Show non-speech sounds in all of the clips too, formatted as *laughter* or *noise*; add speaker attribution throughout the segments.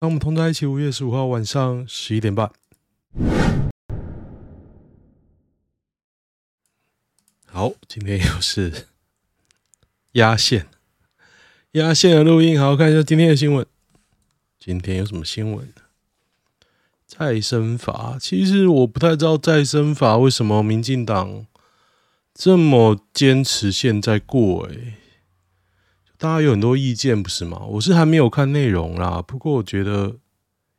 Speaker 1: 那我们同在一起。五月十五号晚上十一点半。好，今天又是压线，压线的录音。好，看一下今天的新闻。今天有什么新闻？再生法，其实我不太知道再生法为什么民进党这么坚持现在过，诶。大家有很多意见，不是吗？我是还没有看内容啦，不过我觉得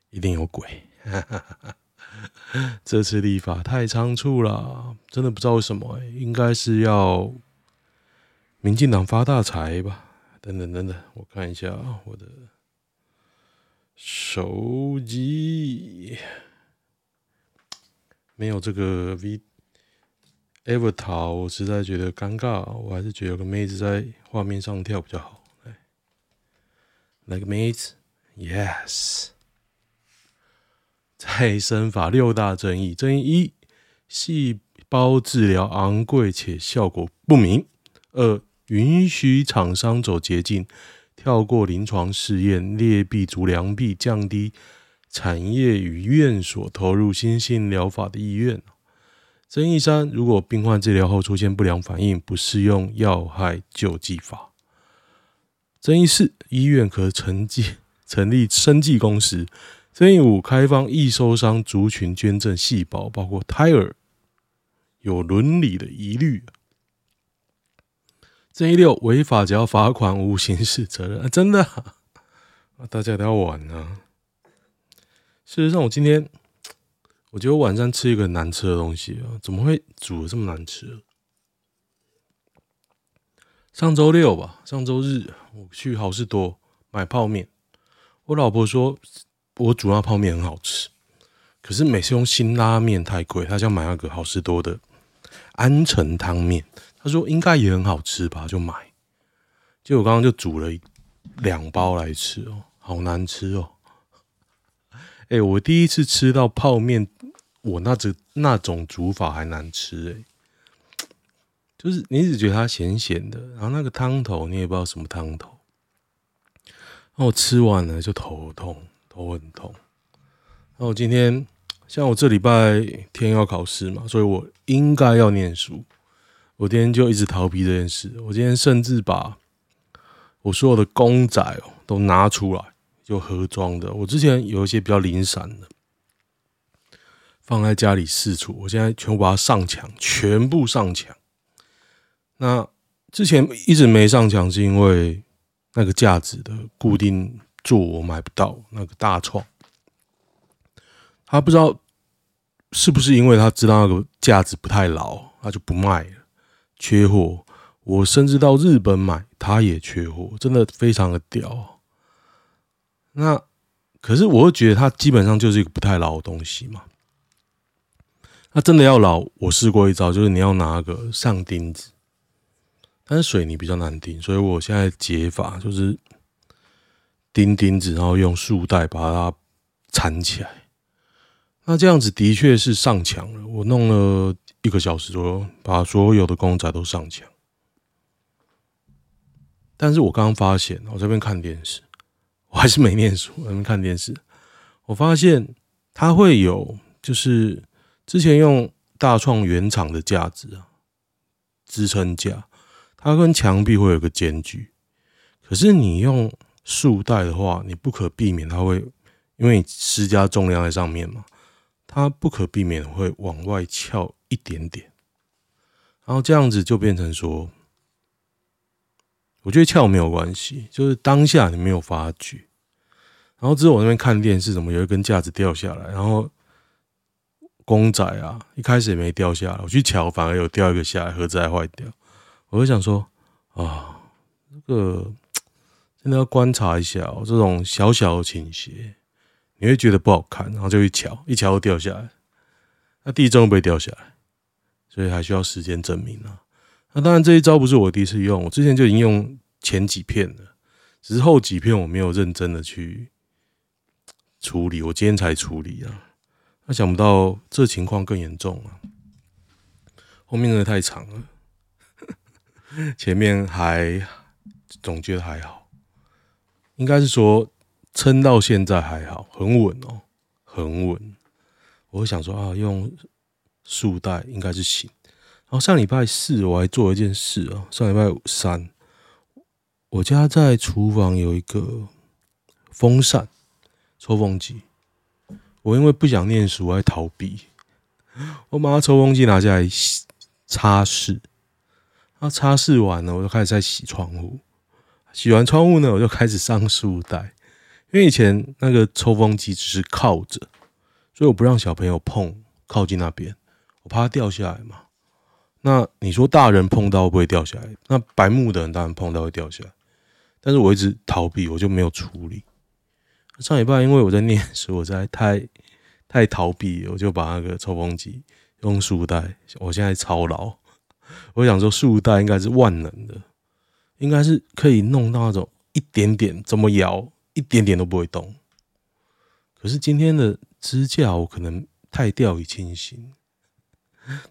Speaker 1: 一定有鬼。*laughs* 这次立法太仓促了，真的不知道为什么、应该是要民进党发大财吧？等等等等，我看一下我的手机，没有这个 V。Avatar，我实在觉得尴尬，我还是觉得有个妹子在画面上跳比较好。来，来个妹子，Yes。再生法六大争议：争议一，细胞治疗昂贵且效果不明；二，允许厂商走捷径，跳过临床试验，劣币逐良币，降低产业与院所投入新兴疗法的意愿。争议三：如果病患治疗后出现不良反应，不适用药害救济法。争议四：医院可成立成立生技公司。争议五：开放易受伤族群捐赠细胞，包括胎儿，有伦理的疑虑。争议六：违法只要罚款，无刑事责任。啊、真的、大家都要玩啊！事实上，我今天。我觉得晚上吃一个很难吃的东西啊，怎么会煮的这么难吃？上周六吧，上周日我去好市多买泡面，我老婆说我煮那泡面很好吃，可是每次用辛拉面太贵，她想买那个好市多的安城汤面，她说应该也很好吃吧，就买。结果我刚刚就煮了两包来吃哦，好难吃哦。哎、我第一次吃到泡面，我那只那种煮法还难吃哎、欸，就是你只觉得它咸咸的，然后那个汤头你也不知道什么汤头，然后我吃完了就头痛，头很痛。然后我今天像我这礼拜天要考试嘛，所以我应该要念书，我今天就一直逃避这件事。我今天甚至把我所有的公仔哦都拿出来。就盒装的，我之前有一些比较零散的，放在家里四处，我现在全部把它上墙，全部上墙。那之前一直没上墙，是因为那个架子的固定座我买不到，那个大创，他不知道是不是因为他知道那个架子不太牢，他就不卖了，缺货。我甚至到日本买，他也缺货，真的非常的屌。那可是，我会觉得它基本上就是一个不太牢的东西嘛。那真的要老，我试过一招，就是你要拿个上钉子，但是水泥比较难钉，所以我现在解法就是钉钉子，然后用束带把它缠起来。那这样子的确是上墙了。我弄了一个小时左右，把所有的公仔都上墙。但是我刚刚发现，我这边看电视。我还是没念书，我们看电视。我发现它会有，就是之前用大创原厂的架子啊，支撑架，它跟墙壁会有个间距。可是你用束带的话，你不可避免它会，因为你施加重量在上面嘛，它不可避免会往外翘一点点。然后这样子就变成说。我觉得翘没有关系，就是当下你没有发觉，然后之后我那边看电视，怎么有一根架子掉下来，然后公仔啊，一开始也没掉下来，我去瞧，反而有掉一个下来，盒子还坏掉。我就想说啊，这个真的要观察一下哦，这种小小的倾斜，你会觉得不好看，然后就去瞧，一瞧就掉下来，那地震会不会掉下来？所以还需要时间证明啊。那当然，这一招不是我第一次用，我之前就已经用前几片了，只是后几片我没有认真的去处理，我今天才处理啊。那想不到这情况更严重啊，后面真的太长了，前面还总觉得还好，应该是说撑到现在还好，很稳哦，很稳。我想说啊，用束带应该是行。然后上礼拜四我还做了一件事啊，上礼拜三，我家在厨房有一个风扇抽风机，我因为不想念书，我还逃避，我把它抽风机拿下来擦拭，那擦拭完了，我就开始在洗窗户，洗完窗户呢，我就开始上束带，因为以前那个抽风机只是靠着，所以我不让小朋友碰靠近那边，我怕它掉下来嘛。那你说大人碰到会不会掉下来？那白木的人当然碰到会掉下来，但是我一直逃避，我就没有处理。上礼拜因为我在念书，我在太太逃避，我就把那个抽风机用束带。我现在超老，我想说束带应该是万能的，应该是可以弄到那种一点点怎么摇一点点都不会动。可是今天的支架我可能太掉以轻心。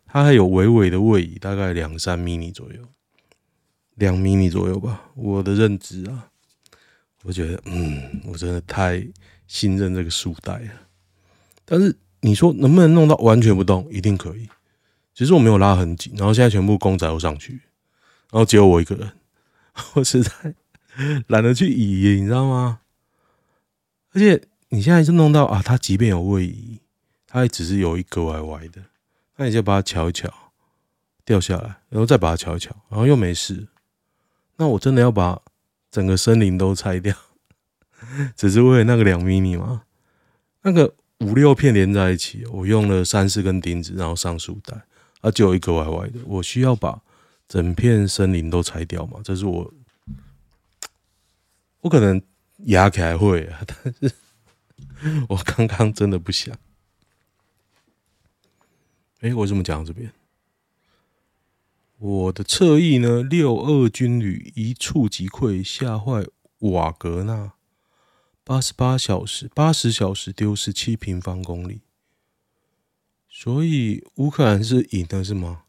Speaker 1: 它还有微微的位移，大概两三毫米左右，两毫米左右吧。我的认知啊，我觉得，嗯，我真的太信任这个束带了。但是你说能不能弄到完全不动？一定可以。其实我没有拉很紧，然后现在全部公仔都上去，然后只有我一个人，*laughs* 我实在懒得去移，你知道吗？而且你现在就弄到啊，它即便有位移，它也只是有一个歪歪的。那你就把它敲一敲，掉下来，然后再把它敲一敲，然后又没事。那我真的要把整个森林都拆掉，*laughs* 只是为了那个两米米吗？那个五六片连在一起，我用了三四根钉子，然后上束带，啊，就有一个歪歪的。我需要把整片森林都拆掉吗？这是我，*tsk* 我可能压起来会啊，但是我刚刚真的不想。哎，我怎么讲这边？我的侧翼呢？六二军旅一触即溃，吓坏瓦格纳。八十八小时，八十小时丢失七平方公里。所以乌克兰是赢的，是吗？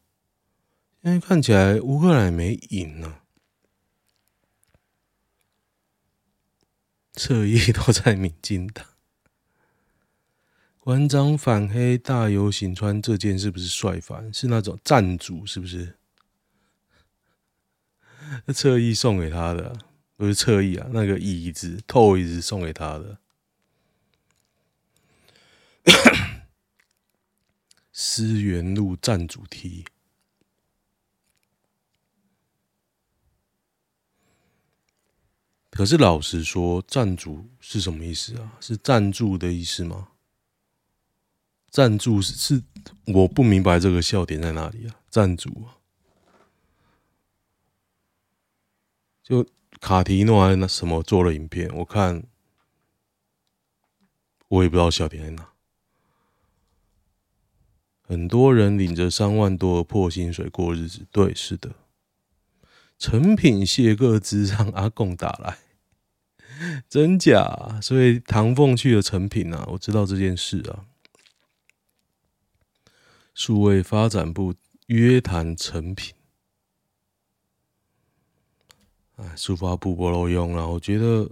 Speaker 1: 现在看起来乌克兰没赢呢。侧翼都在民进党。馆长反黑大游行穿这件是不是帅翻？是那种赞助是不是？那 *laughs* 侧翼送给他的，不是侧翼啊，那个椅子透椅子送给他的。*coughs* 思源路站主题。可是老实说，赞助是什么意思啊？是赞助的意思吗？赞助是是，我不明白这个笑点在哪里啊？赞助啊，就卡提诺还是那什么做了影片，我看我也不知道小田在哪。很多人领着三万多的破薪水过日子，对，是的。成品谢各资让阿贡打来，*laughs* 真假？所以唐凤去了成品啊，我知道这件事啊。数位发展部约谈成品，哎，数发部不漏用了。我觉得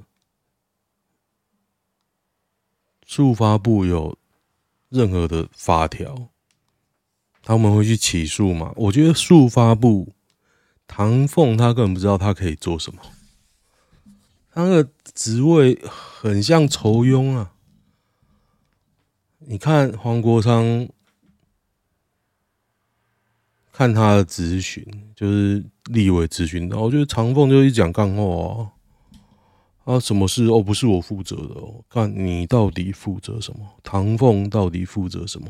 Speaker 1: 速发部有任何的法条，他们会去起诉吗？我觉得速发部唐凤他根本不知道他可以做什么，他那个职位很像仇庸啊。你看黄国昌。看他的咨询，就是立委咨询，然后我觉得长凤就一讲干话啊，啊，什么事哦，不是我负责的哦，看你到底负责什么？唐凤到底负责什么？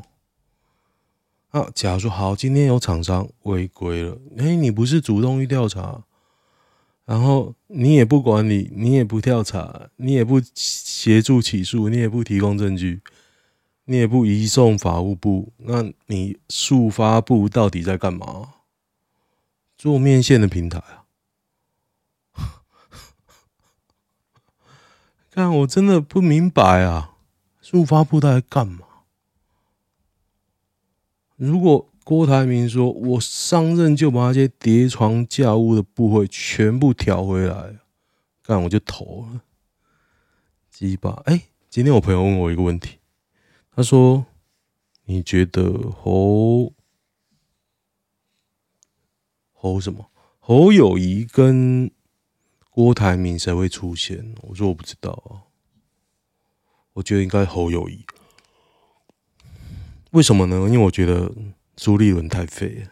Speaker 1: 啊，假如说好，今天有厂商违规了，哎，你不是主动去调查，然后你也不管理，你也不调查，你也不协助起诉，你也不提供证据。你也不移送法务部，那你速发部到底在干嘛？做面线的平台啊？*laughs* 看我真的不明白啊！速发部在干嘛？如果郭台铭说我上任就把那些叠床架屋的部会全部调回来，干我就投了。鸡巴，哎、今天我朋友问我一个问题，他说：“你觉得侯侯什么侯友谊跟郭台铭谁会出现？”我说：“我不知道啊，我觉得应该侯友谊。为什么呢？因为我觉得朱立伦太废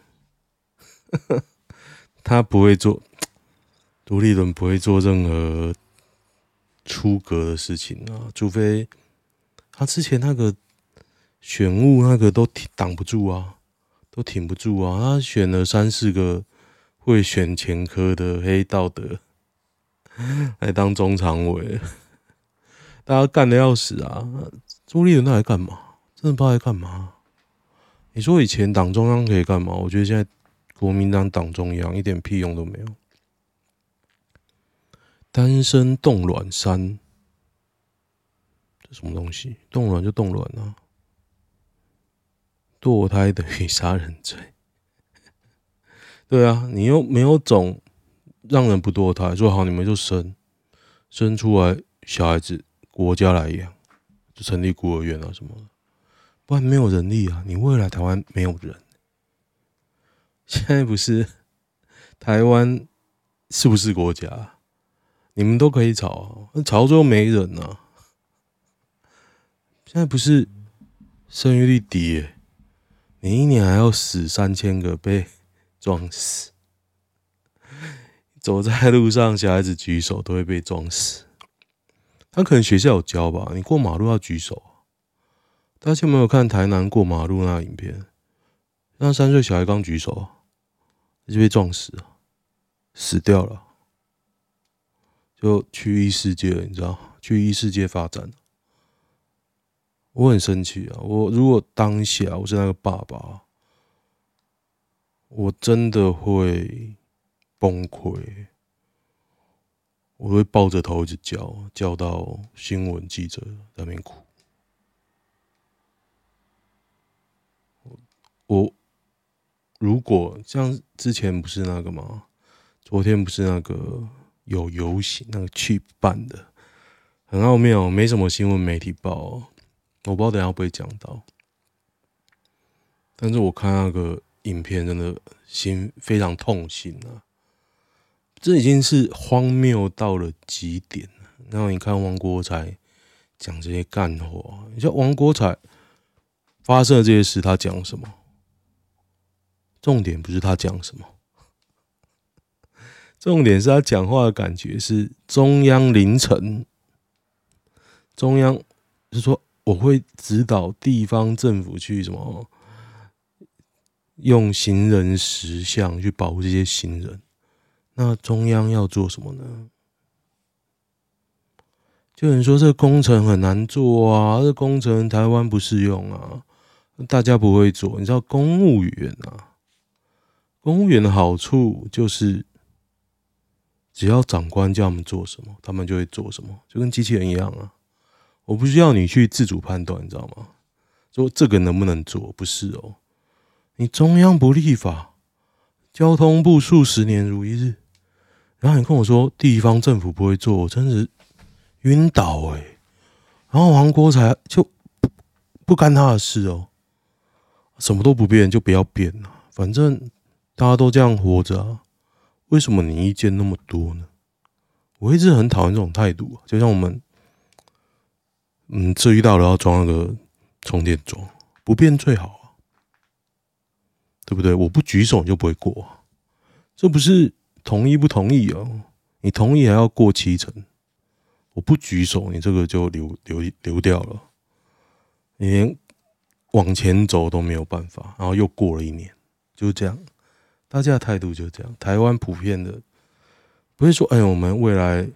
Speaker 1: 了，*laughs* 他不会做，朱立伦不会做任何。”出格的事情啊，除非他之前那个选务那个都挡不住啊，都挺不住啊。他选了三四个会选前科的黑道德 *laughs* 来当中常委，大家干的要死啊！朱立伦那来干嘛？真的不知道来干嘛？你说以前党中央可以干嘛？我觉得现在国民党党中央一点屁用都没有。单身冻卵三，这什么东西？冻卵就冻卵啊！堕胎等于杀人罪。对啊，你又没有种让人不堕胎，说好你们就生，生出来小孩子国家来养，就成立孤儿院啊什么的，不然没有人力啊！你未来台湾没有人，现在不是台湾是不是国家？你们都可以吵，那吵到最后没人呐、啊。现在不是生育率低，你一年还要死三千个被撞死，走在路上小孩子举手都会被撞死。他可能学校有教吧？你过马路要举手。大家有没有看台南过马路那个影片？那三岁小孩刚举手，就被撞死了，死掉了。就去异世界了，你知道？去异世界发展，我很生气啊！我如果当下我是那个爸爸，我真的会崩溃，我会抱着头一直叫，叫到新闻记者在那边哭。我如果像之前不是那个吗？昨天不是那个？有游行，那个去办的很奥妙，没什么新闻媒体报，我不知道等下会不会讲到。但是我看那个影片，真的心非常痛心啊！这已经是荒谬到了极点了。然后你看王国才讲这些干活，你像王国才发生了这些事，他讲什么？重点不是他讲什么。*laughs* 重点是他讲话的感觉是中央凌晨，中央是说我会指导地方政府去什么用行人石像去保护这些行人，那中央要做什么呢？就有人说这工程很难做啊，这工程台湾不适用啊，大家不会做。你知道公务员啊，公务员的好处就是。只要长官叫他们做什么，他们就会做什么，就跟机器人一样啊！我不需要你去自主判断，你知道吗？说这个能不能做，不是哦。你中央不立法，交通部数十年如一日，然后你跟我说地方政府不会做，我真是晕倒诶。然后王国才就不干他的事哦，什么都不变就不要变了，反正大家都这样活着啊。为什么你意见那么多呢？我一直很讨厌这种态度啊，就像我们，嗯，这遇到了要装那个充电桩，不变最好，对不对？我不举手你就不会过，这不是同意不同意哦？你同意还要过七成，我不举手，你这个就流流流掉了，你连往前走都没有办法，然后又过了一年，就是这样。大家的态度就是这样。台湾普遍的不是说，哎，我们未来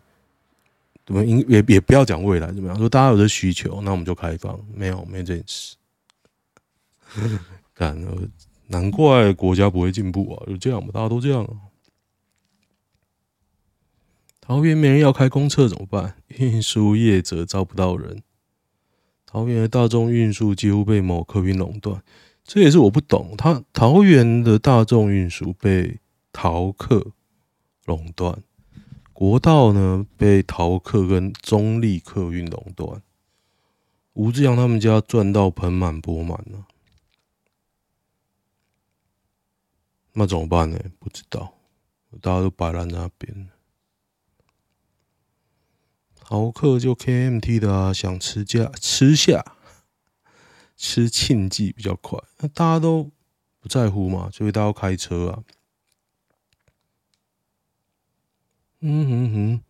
Speaker 1: 怎么应也也不要讲未来怎么样，说大家有这需求，那我们就开放。没有，没有这件事。*laughs* 干，难怪国家不会进步啊！就这样吧，大家都这样。桃园没人要开公厕怎么办？*laughs* 运输业者招不到人。桃园的大众运输几乎被某客运垄断。这也是我不懂，他桃园的大众运输被桃客垄断，国道呢被桃客跟中立客运垄断，吴志扬他们家赚到盆满钵满了，那怎么办呢？不知道，大家都摆烂在那边。桃客就 KMT 的啊，想吃价吃下，吃庆记比较快，那大家都不在乎嘛，所以大家都开车啊。嗯哼哼，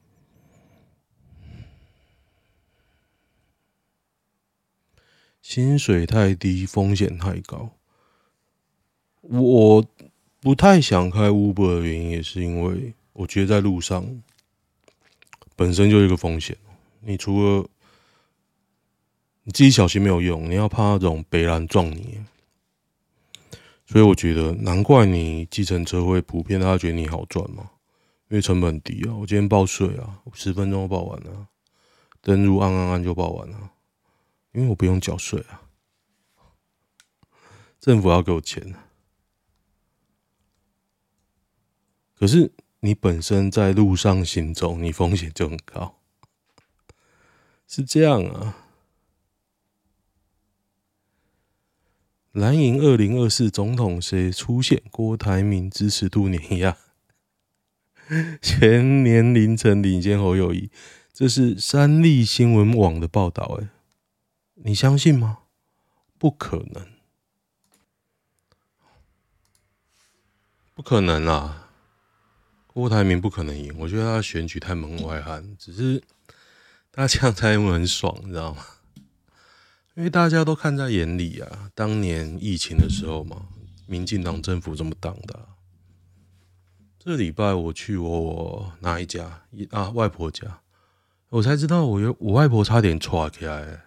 Speaker 1: 薪水太低，风险太高。我不太想开 Uber 的原因，也是因为我觉得在路上本身就是一个风险。你除了你自己小心没有用，你要怕那种北兰撞你。所以我觉得，难怪你计程车会普遍大家觉得你好赚嘛。因为成本低啊，我今天报税啊，十分钟报完了，登入按按按就报完了，因为我不用缴税啊，政府要给我钱。可是你本身在路上行走，你风险就很高，是这样啊。蓝营二零二四总统谁出现？郭台铭支持度碾压。*laughs* 全年凌晨领先侯友宜，这是三立新闻网的报道。哎，你相信吗？不可能，不可能啊！郭台铭不可能赢，我觉得他选举太门外汉。只是大家这样猜会很爽，你知道吗？*laughs* 因为大家都看在眼里啊。当年疫情的时候嘛，民进党政府这么挡的。这礼拜我去我，我哪一家啊？外婆家，我才知道我有我外婆差点踹起来。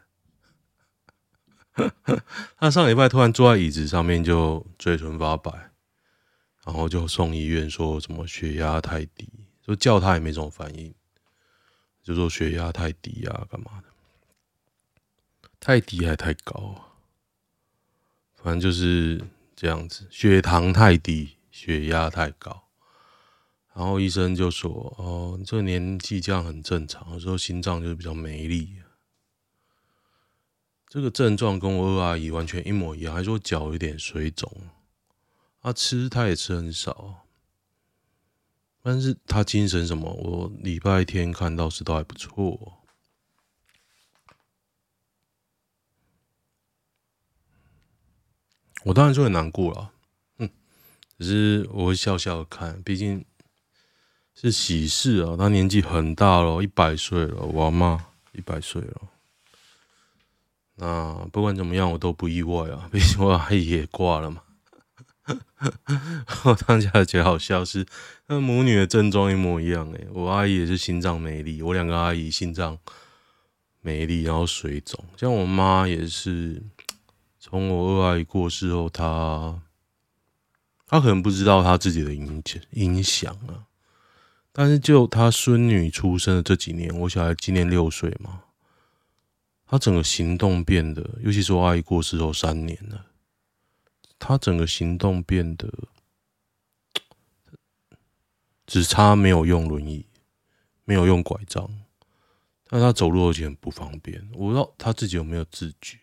Speaker 1: *laughs* 她上礼拜突然坐在椅子上面就嘴唇发白，然后就送医院说什么血压太低，就叫她也没什么反应，就说血压太低啊，干嘛的？太低还太高啊？反正就是这样子，血糖太低，血压太高。然后医生就说：“哦，这年纪这样很正常。有时候心脏就是比较没力。这个症状跟我二阿姨完全一模一样，还说脚有点水肿。他吃他也吃很少，但是他精神什么，我礼拜天看到是都还不错。我当然就很难过了，嗯，只是我会笑笑看，毕竟。”是喜事啊！他年纪很大了，一百岁了。我妈一百岁了。那不管怎么样，我都不意外啊。毕竟我阿姨也挂了嘛。*laughs* 我当下觉得好笑是，那母女的症状一模一样诶。我阿姨也是心脏没力，我两个阿姨心脏没力，然后水肿。像我妈也是，从我二阿姨过世后，她她可能不知道她自己的影影响啊。但是就他孙女出生的这几年，我小孩今年六岁嘛，他整个行动变得，尤其是我阿姨过世后三年了，他整个行动变得，只差没有用轮椅，没有用拐杖，但他走路而且很不方便。我不知道他自己有没有自觉，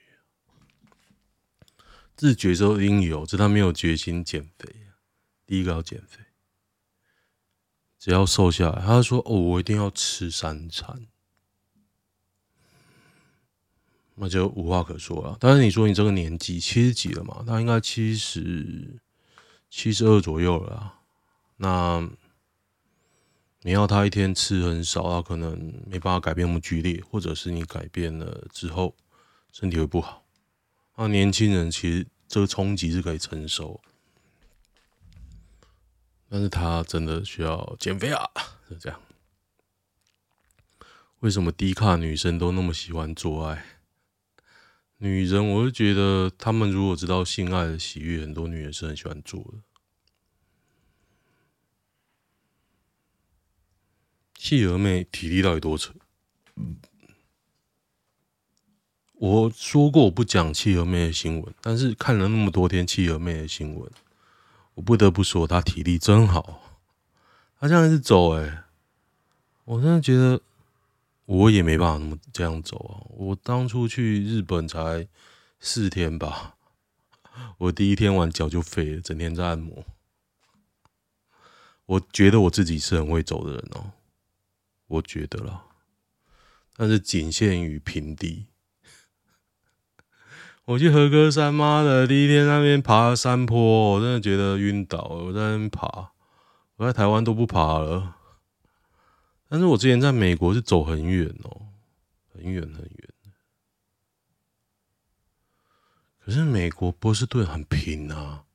Speaker 1: 自觉之后应有，只是他没有决心减肥。第一个要减肥。只要瘦下来，他说：“哦，我一定要吃三餐。”那就无话可说了。但是你说你这个年纪七十几了嘛？他应该七十七十二左右了。那你要他一天吃很少，他可能没办法改变那么剧烈，或者是你改变了之后身体会不好。那年轻人其实这个冲击是可以承受。但是他真的需要减肥啊，是这样。为什么低卡女生都那么喜欢做爱？女人，我就觉得她们如果知道性爱的喜悦，很多女人是很喜欢做的。企鹅妹体力到底多扯？我说过我不讲企鹅妹的新闻，但是看了那么多天企鹅妹的新闻。我不得不说，她体力真好。她这样一直走，哎，我真的觉得我也没办法那么这样走啊！我当初去日本才四天吧，我第一天完脚就废了，整天在按摩。我觉得我自己是很会走的人哦，我觉得啦，但是仅限于平地。我去和歌山，妈的，第一天那边爬山坡，我真的觉得晕倒了。我在那边爬，我在台湾都不爬了。但是我之前在美国是走很远哦，很远很远。可是美国波士顿很平啊，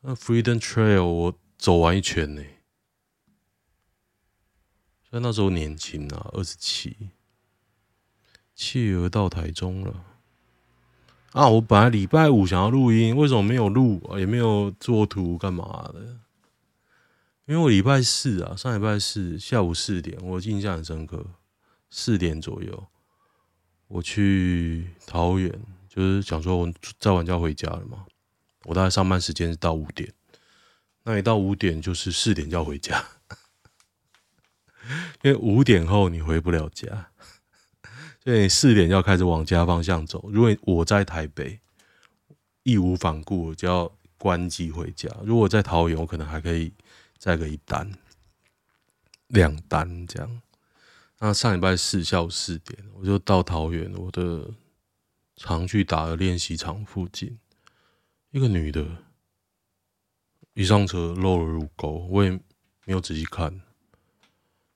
Speaker 1: 那 Freedom Trail 我走完一圈呢。所以那时候年轻啊，二十七，企鹅到台中了。啊！我本来礼拜五想要录音，为什么没有录？也没有做图，干嘛的？因为我礼拜四啊，上礼拜四下午四点，我印象很深刻，四点左右，我去桃园，就是想说我再晚就要回家了嘛。我大概上班时间是到五点，那一到五点就是四点就要回家，因为五点后你回不了家。所以四点就要开始往家方向走。如果我在台北，义无反顾我就要关机回家。如果在桃园，我可能还可以再个一单、两单这样。那上礼拜四下午四点，我就到桃园我的常去打的练习场附近，一个女的，一上车露了乳沟，我也没有仔细看，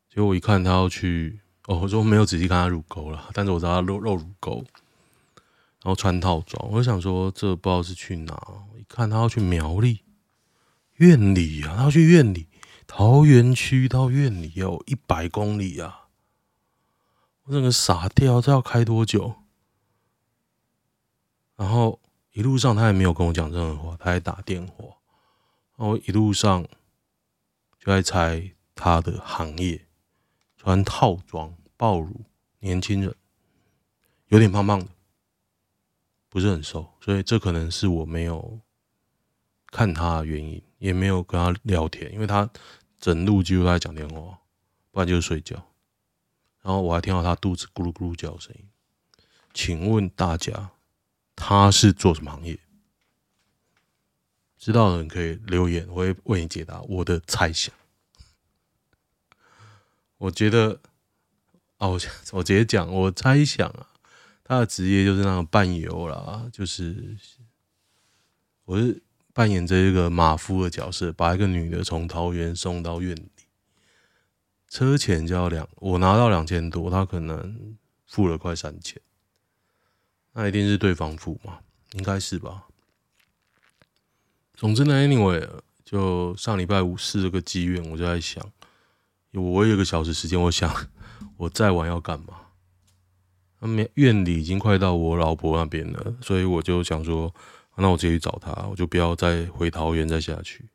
Speaker 1: 结果我一看她要去。哦，我说没有仔细看他乳沟了，但是我知道他露露乳沟，然后穿套装。我就想说，这不知道是去哪？一看他要去苗栗苑里啊，他要去苑里，桃园区到苑里有一百公里啊！我整个傻掉，这要开多久？然后一路上他也没有跟我讲任何话，他还打电话。然后一路上就在猜他的行业。穿套装、暴乳，年轻人，有点胖胖的，不是很瘦，所以这可能是我没有看他的原因，也没有跟他聊天，因为他整路几乎都在讲电话，不然就是睡觉。然后我还听到他肚子咕噜咕噜叫的声音。请问大家，他是做什么行业？知道的人可以留言，我会为你解答我的猜想。我觉得，哦，我我直接讲，我猜想啊，他的职业就是那种伴游啦，就是我是扮演这一个马夫的角色，把一个女的从桃园送到院里，车钱就要两，我拿到两千多，他可能付了快三千，那一定是对方付嘛，应该是吧。总之呢，anyway，就上礼拜五试了个机缘，我就在想。我有一个小时时间，我想我再晚要干嘛？那院里已经快到我老婆那边了，所以我就想说，那我直接去找他，我就不要再回桃园再下去，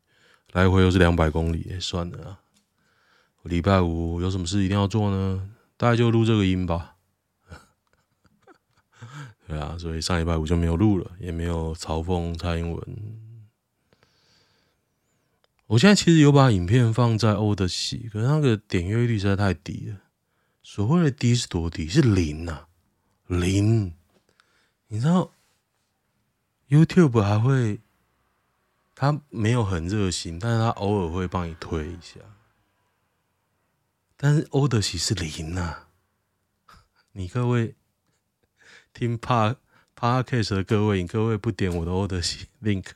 Speaker 1: 来回又是两百公里，算了。礼拜五有什么事一定要做呢？大概就录这个音吧。*laughs* 对啊，所以上礼拜五就没有录了，也没有嘲讽蔡英文。我现在其实有把影片放在欧的喜，可是那个点阅率实在太低了。所谓的低是多低？是零啊，零。你知道，YouTube 还会，他没有很热心，但是他偶尔会帮你推一下。但是欧的喜是零啊。*laughs* 你各位听 Pod Podcast 的各位，你各位不点我的欧的喜 link，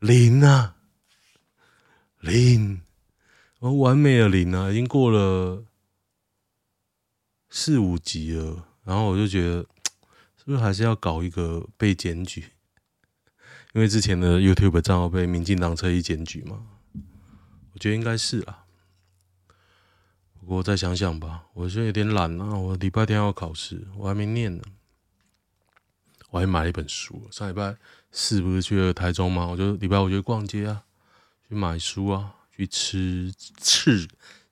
Speaker 1: 零啊。零，我完美的零啊，已经过了四五集了。然后我就觉得，不是还是要搞一个被检举？因为之前的 YouTube 账号被民进党侧翼检举嘛。我觉得应该是啊。不过再想想吧，我现在有点懒啊。我礼拜天要考试，我还没念呢。我还买了一本书。上礼拜四不是去了台中吗？我就礼拜五就逛街啊。去买书啊，去吃赤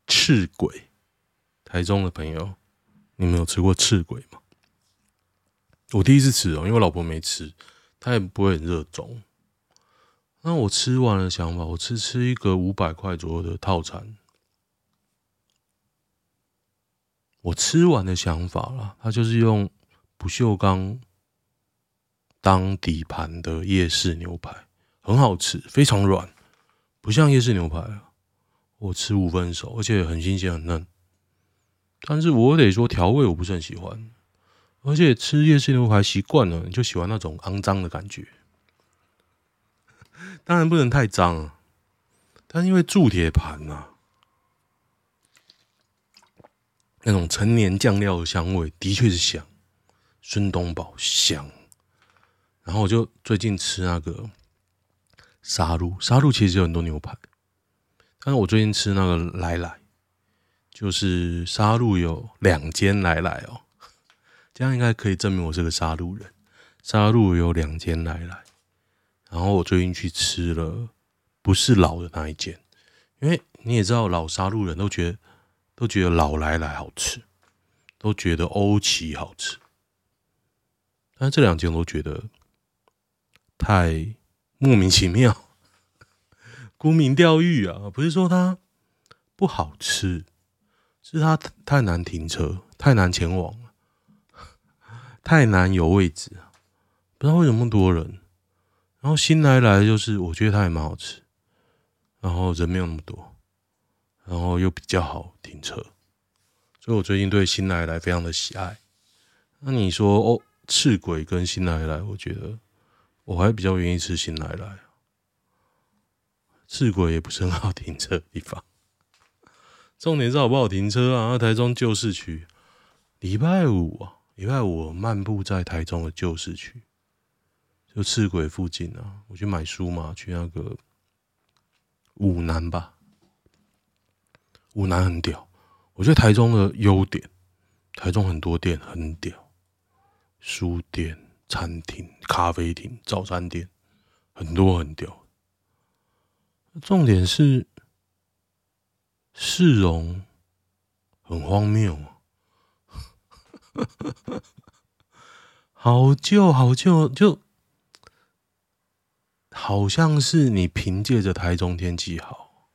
Speaker 1: 赤鬼。台中的朋友，你们有吃过赤鬼吗？我第一次吃哦，因为我老婆没吃，她也不会很热衷。那我吃完了，想法我吃吃一个五百块左右的套餐，我吃完的想法啦，它就是用不锈钢当底盘的夜市牛排，很好吃，非常软，不像夜市牛排啊。我吃五分熟，而且很新鲜很嫩。但是我得说调味我不是很喜欢，而且吃夜市牛排习惯了，你就喜欢那种肮脏的感觉。*laughs* 当然不能太脏啊，但因为铸铁盘呐。那种陈年酱料的香味的确是香，孙东宝香。然后我就最近吃那个沙鹿，沙鹿其实有很多牛排，但是我最近吃那个来来，就是沙鹿有两间来来哦，这样应该可以证明我是个杀鹿人。杀鹿有两间来来，然后我最近去吃了，不是老的那一间，因为你也知道老杀鹿人都觉得。都觉得老来来好吃，都觉得欧奇好吃，但是这两间我都觉得太莫名其妙，沽名钓誉啊！不是说它不好吃，是它太难停车，太难前往，太难有位置，不知道为什么那么多人。然后新来来就是，我觉得它也蛮好吃，然后人没有那么多。然后又比较好停车，所以我最近对新来来非常的喜爱。那你说哦，赤鬼跟新来来，我觉得我还比较愿意吃新来来。赤鬼也不是很好停车的地方，重点是好不好停车啊？台中旧市区，礼拜五啊，礼拜五我漫步在台中的旧市区，就赤鬼附近啊，我去买书嘛，去那个五南吧。五南很屌，我觉得台中的优点，台中很多店很屌，书店、餐厅、咖啡厅、早餐店，很多很屌。重点是市容很荒谬啊，*laughs* 好旧好旧，就好像是你凭借着台中天气好。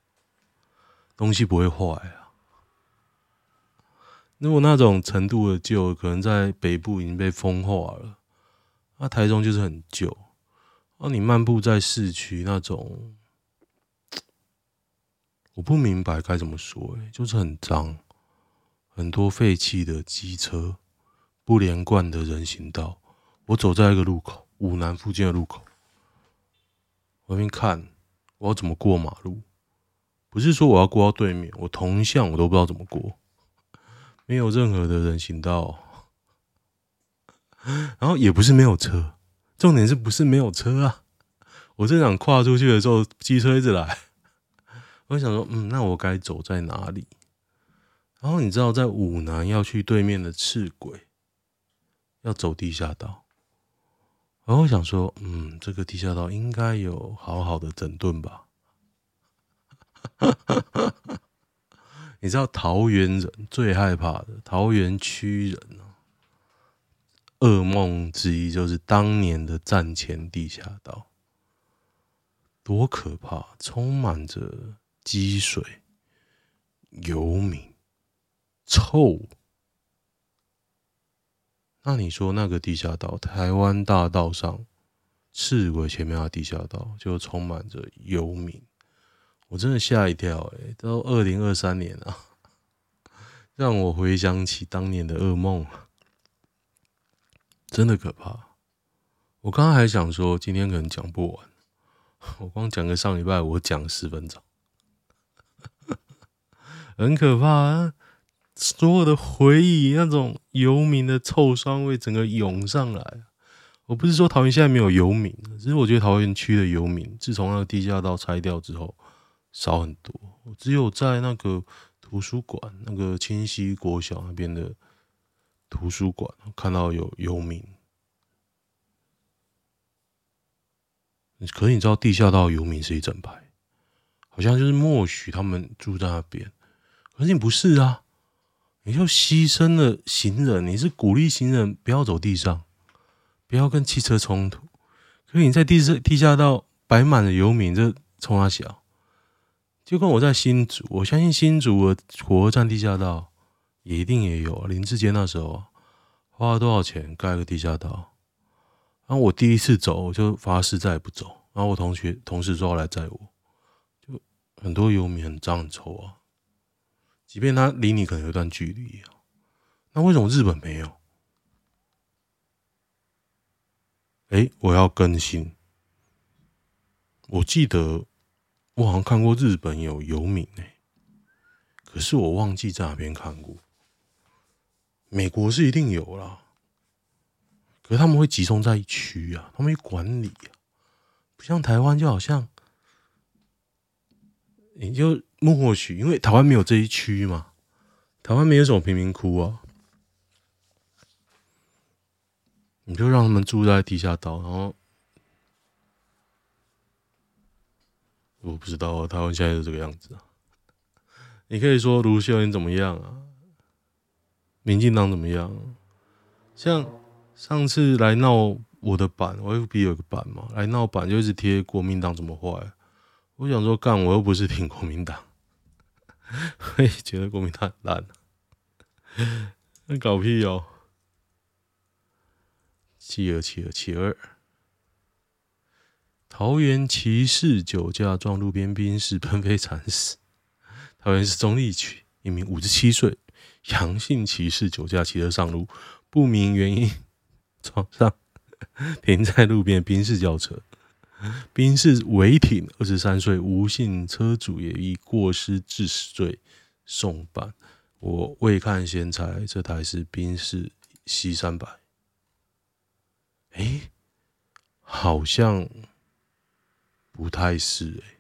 Speaker 1: 东西不会坏啊！如果那种程度的旧，可能在北部已经被风化了。那台中就是很旧。而你漫步在市区那种，我不明白该怎么说，哎，就是很脏，很多废弃的机车，不连贯的人行道。我走在一个路口，五南附近的路口，我一边看，我要怎么过马路？不是说我要过到对面，我同向我都不知道怎么过，没有任何的人行道，*laughs* 然后也不是没有车，重点是不是没有车啊？我正想跨出去的时候，机车一直来，我想说，嗯，那我该走在哪里？然后你知道，在五南要去对面的赤鬼，要走地下道，然后我想说，嗯，这个地下道应该有好好的整顿吧。*laughs* 你知道桃园人最害怕的桃园区人哦，噩梦之一就是当年的战前地下道，多可怕！充满着积水、游民、臭。那你说那个地下道，台湾大道上赤鬼前面的地下道，就充满着游民。我真的吓一跳，诶，都二零二三年了，*laughs* 让我回想起当年的噩梦，真的可怕。我刚刚还想说今天可能讲不完，我光讲个上礼拜，我讲十分钟，*laughs* 很可怕啊！所有的回忆，那种游民的臭酸味，整个涌上来。我不是说桃园现在没有游民，只是我觉得桃园区的游民，自从那个地下道拆掉之后。少很多，只有在那个图书馆，那个清溪国小那边的图书馆看到有游民。可是你知道地下道游民是一整排，好像就是默许他们住在那边。可是你不是啊，你就牺牲了行人，你是鼓励行人不要走地上，不要跟汽车冲突。可是你在地下地下道摆满了游民，这冲三小。就跟我在新竹，我相信新竹的火车站地下道也一定也有啊。林志坚那时候花了多少钱盖个地下道？然后我第一次走，我就发誓再也不走。然后我同学同事说要来载我，就很多游民很脏很臭啊。即便他离你可能有一段距离啊，那为什么日本没有？哎，我要更新。我记得我好像看过日本有游民哎，可是我忘记在哪边看过。美国是一定有啦。可是他们会集中在一区啊，他们管理啊，不像台湾就好像，你就默许，因为台湾没有这一区嘛，台湾没有什么贫民窟啊，你就让他们住在地下道，然后我不知道啊，台湾现在是这个样子啊，你可以说卢秀燕怎么样啊，民进党怎么样，像。上次来闹我的版，我 FB 有个版嘛，来闹版就一直贴国民党怎么坏。我想说干，我又不是挺国民党，我也觉得国民党烂，那搞屁哦！七二七二七二，桃园骑士酒驾撞路边宾士喷飞惨死。桃园市中坜区一名五十七岁阳性骑士酒驾骑车上路，不明原因。*laughs* 撞上 *laughs* 停在路边宾士轿车，宾士违停，二十三岁吴姓车主也以过失致死罪送办。我未看先猜，这台是宾士 C 三百。哎，好像不太是哎、欸。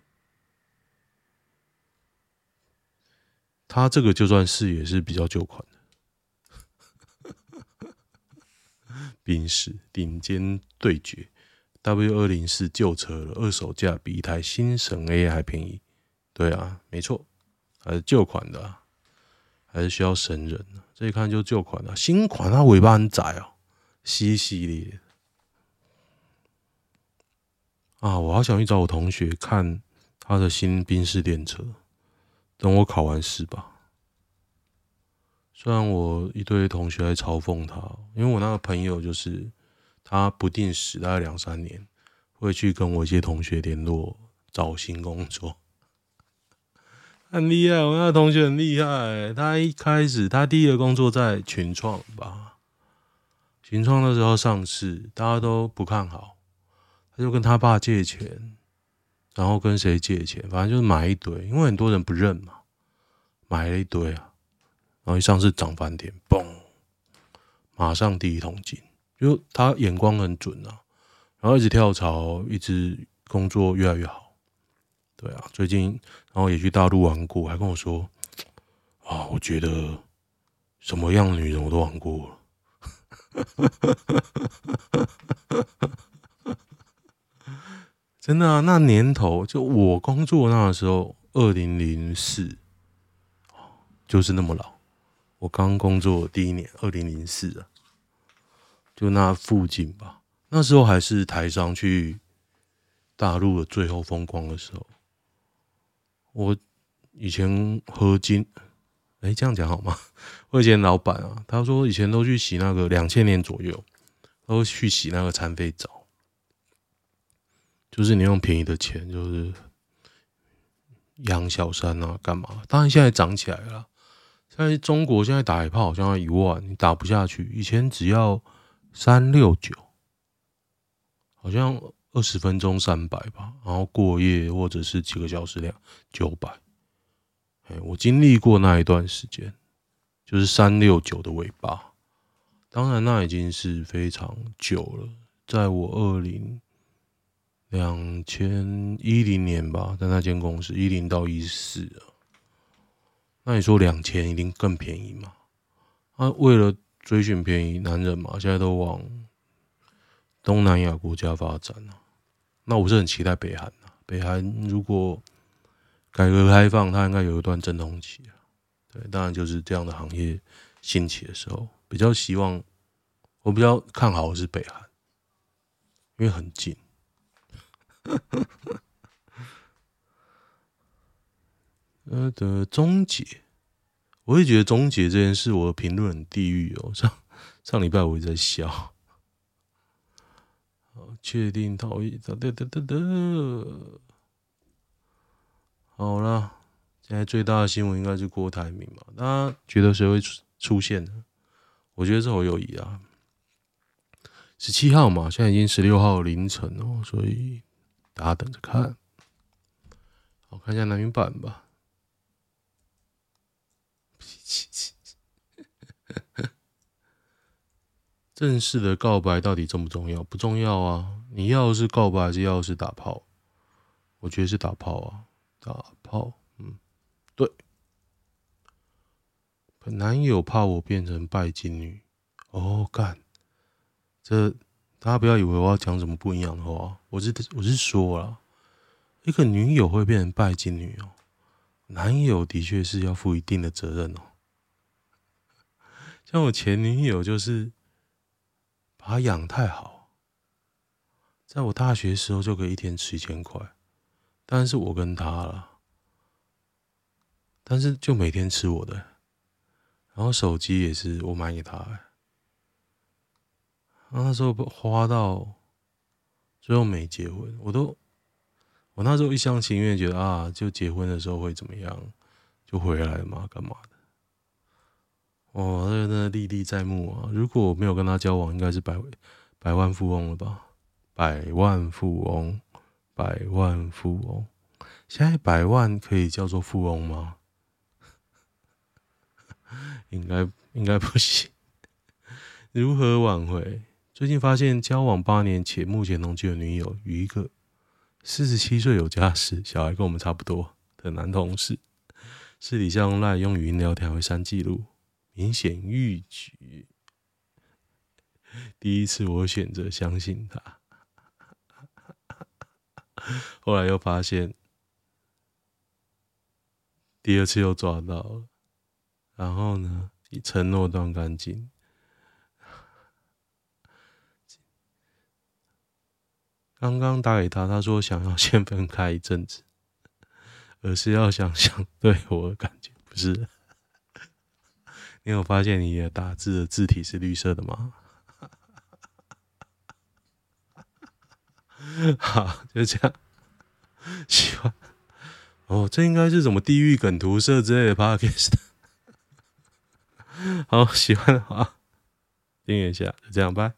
Speaker 1: 他这个就算是也是比较旧款的。*laughs* 宾士顶尖对决，W 二零是旧车了，二手价比一台新神 A 还便宜。对啊，没错，还是旧款的，啊，还是需要神人。这一看就旧款的，新款它尾巴很窄哦，C 系列。啊，我好想去找我同学看他的新宾士电车，等我考完试吧。虽然我一堆同学在嘲讽他，因为我那个朋友就是他不定时大概两三年会去跟我一些同学联络找新工作，很厉害。我那个同学很厉害，他一开始他第一个工作在群创吧，群创那时候上市，大家都不看好，他就跟他爸借钱，然后跟谁借钱，反正就是买一堆，因为很多人不认嘛，买了一堆啊。然后一上市涨翻天，嘣，马上第一桶金，就他眼光很准啊，然后一直跳槽，一直工作越来越好，对啊，最近然后也去大陆玩过，还跟我说，啊，我觉得什么样的女人我都玩过了，*laughs* 真的啊，那年头就我工作那时候，二零零四，就是那么老。我刚工作第一年，二零零四啊，就那附近吧。那时候还是台商去大陆的最后风光的时候。我以前合金，哎、这样讲好吗？我以前老板啊，他说以前都去洗那个两千年左右，都去洗那个残废澡，就是你用便宜的钱，就是养小三啊，干嘛？当然现在涨起来了。在中国现在打一炮好像要一万，你打不下去。以前只要三六九，好像二十分钟三百吧，然后过夜或者是几个小时两九百。哎，我经历过那一段时间，就是三六九的尾巴。当然，那已经是非常久了，在我二零两千一零年吧，在那间公司一零到一四啊。那你说两千一定更便宜吗？啊，为了追寻便宜男人嘛，现在都往东南亚国家发展了。那我是很期待北韩啊，北韩如果改革开放，它应该有一段阵痛期啊。对，当然就是这样的行业兴起的时候，比较希望，我比较看好的是北韩，因为很近。*laughs* 呃的终结，我会觉得终结这件事，我的评论很地狱哦。上上礼拜我也在笑。好，确定逃逸，哒哒哒哒哒。好了，现在最大的新闻应该是郭台铭嘛？大家觉得谁会出出现呢？我觉得是侯友宜啊。十七号嘛，现在已经十六号凌晨哦，所以大家等着看。我看一下南云版吧。正式的告白到底重不重要？不重要啊！你要是告白，还是要是打炮？我觉得是打炮啊，打炮。嗯，对。男友怕我变成拜金女，哦，干！这大家不要以为我要讲什么不一样的话，我是我是说啊，一个女友会变成拜金女哦，男友的确是要负一定的责任哦。*laughs* 像我前女友就是把他养太好，在我大学时候就可以一天吃一千块，但是我跟他了，但是就每天吃我的，然后手机也是我买给他的，然后那时候花到最后没结婚，我都我那时候一厢情愿觉得啊，就结婚的时候会怎么样，就回来嘛，干嘛的？哦，那那历历在目啊！如果我没有跟他交往，应该是百百万富翁了吧？百万富翁，百万富翁，现在百万可以叫做富翁吗？*laughs* 应该应该不行。如何挽回？最近发现交往八年且目前同居的女友与一个四十七岁有家室、小孩跟我们差不多的男同事，私底下用赖用语音聊天会删记录。明显逾矩。第一次我选择相信他，后来又发现，第二次又抓到了，然后呢，以承诺断干净。刚刚打给他，他说想要先分开一阵子，而是要想想对我的感觉，不是。你有发现你的打字的字体是绿色的吗？*laughs* 好，就这样。喜欢哦，这应该是什么地狱梗图社之类的 podcast。*laughs* 好，喜欢的话订阅一下，就这样，拜。